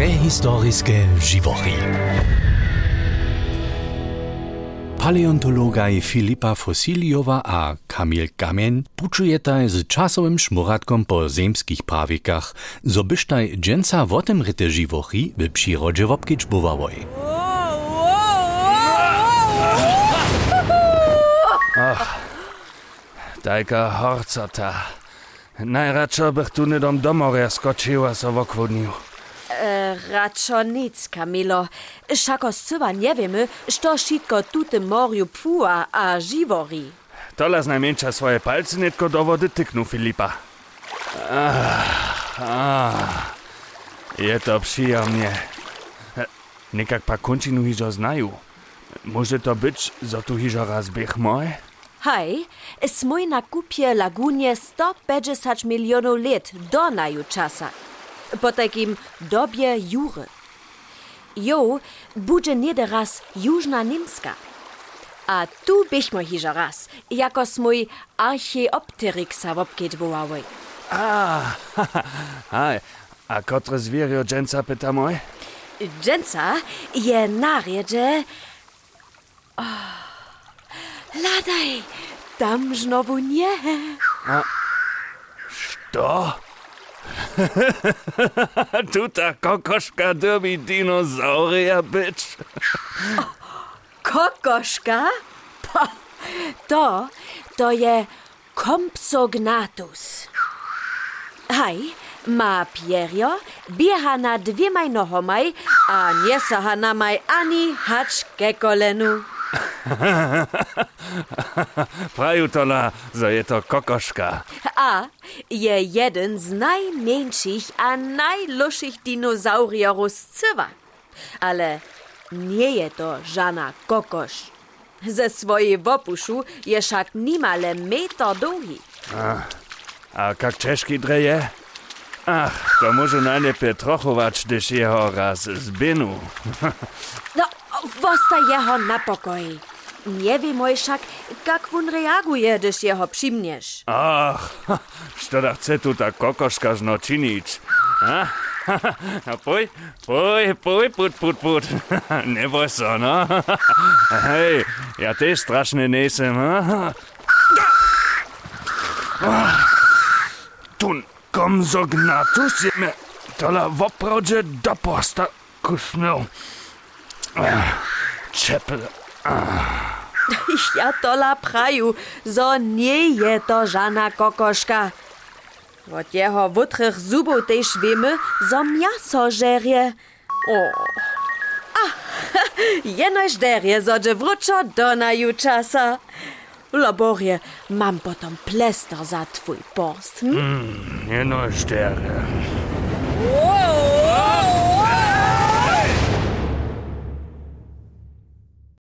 Prehistorijske živory. Paleontologaj Filipa Fosiliowa a Kamil Gamen pučujetaj z czasowym szmuratkom po zemskich prawikach, zo byštaj dżęca w tym ryte živory w przyrodzie wopkić bywałoj. Tajka horcota. Najradšo bych tu nedom domorja skočil a so vokvodnil. E, Radšo nic, Kamilo. Šako scywa nie wiemy, što šitko tu tym morju pfuła a živori. Tola znajmniejsza swoje palce nitko do wody tyknął Filipa. Ah, ah. Je to przyjemnie. Nikak pa končinu hižo znaju. Może to być, zo tu hižo raz biech moj? Hej, smój na kupie lagunie 150 milionów lat do naju czasa. Po takim dobie jury. Jo, będzie nie raz Jużna Nimska. A tu byśmy hiżo raz, jako smój archeopteryk sa wopkiedbowały. A, Hej, a kotre zwierio dżęca pyta moj? Dżęca je narjedzie... Oh, ladaj, tam znowu nie. To? Tuta kokoška doby dinozauria, bitch. kokoška? Pa, to, to je kompsognatus. Haj, má pierio, bieha na dvěmaj nohomaj a nesaha na maj ani hač ke kolenu. Praju tola, zo je to kokoszka. A je jeden z najmniejszych a najluszych dinozaurierów z cywa. Ale nie je to żana kokosz. Ze swojej wopuszu je však nimale meter długi. A kak czeszki dreje? Ach, to może najlepiej trochować, gdyż jeho raz zbinu. No, wosta jeho na pokoj. Nie wiem však, jak on reaguje, gdyż jeho přimniesz. Ach, što da chce tu ta kokoška žno činić? A? Poj, poj, poj, put, put, put. Ne boj so, no. Hej, ja też straszny nesem, a? Tun komzognatus je me tola voprođe do posta kusnul. Čepel, Ja tola praju, zo nie je to żana kokoszka. Od jeho wutrych zubów też wiemy, zo miaso żerie. O. A, jenoś derie, zo wróczo do naju czasa. Laborie, mam potom plester za twój post. Hm? jeno štere.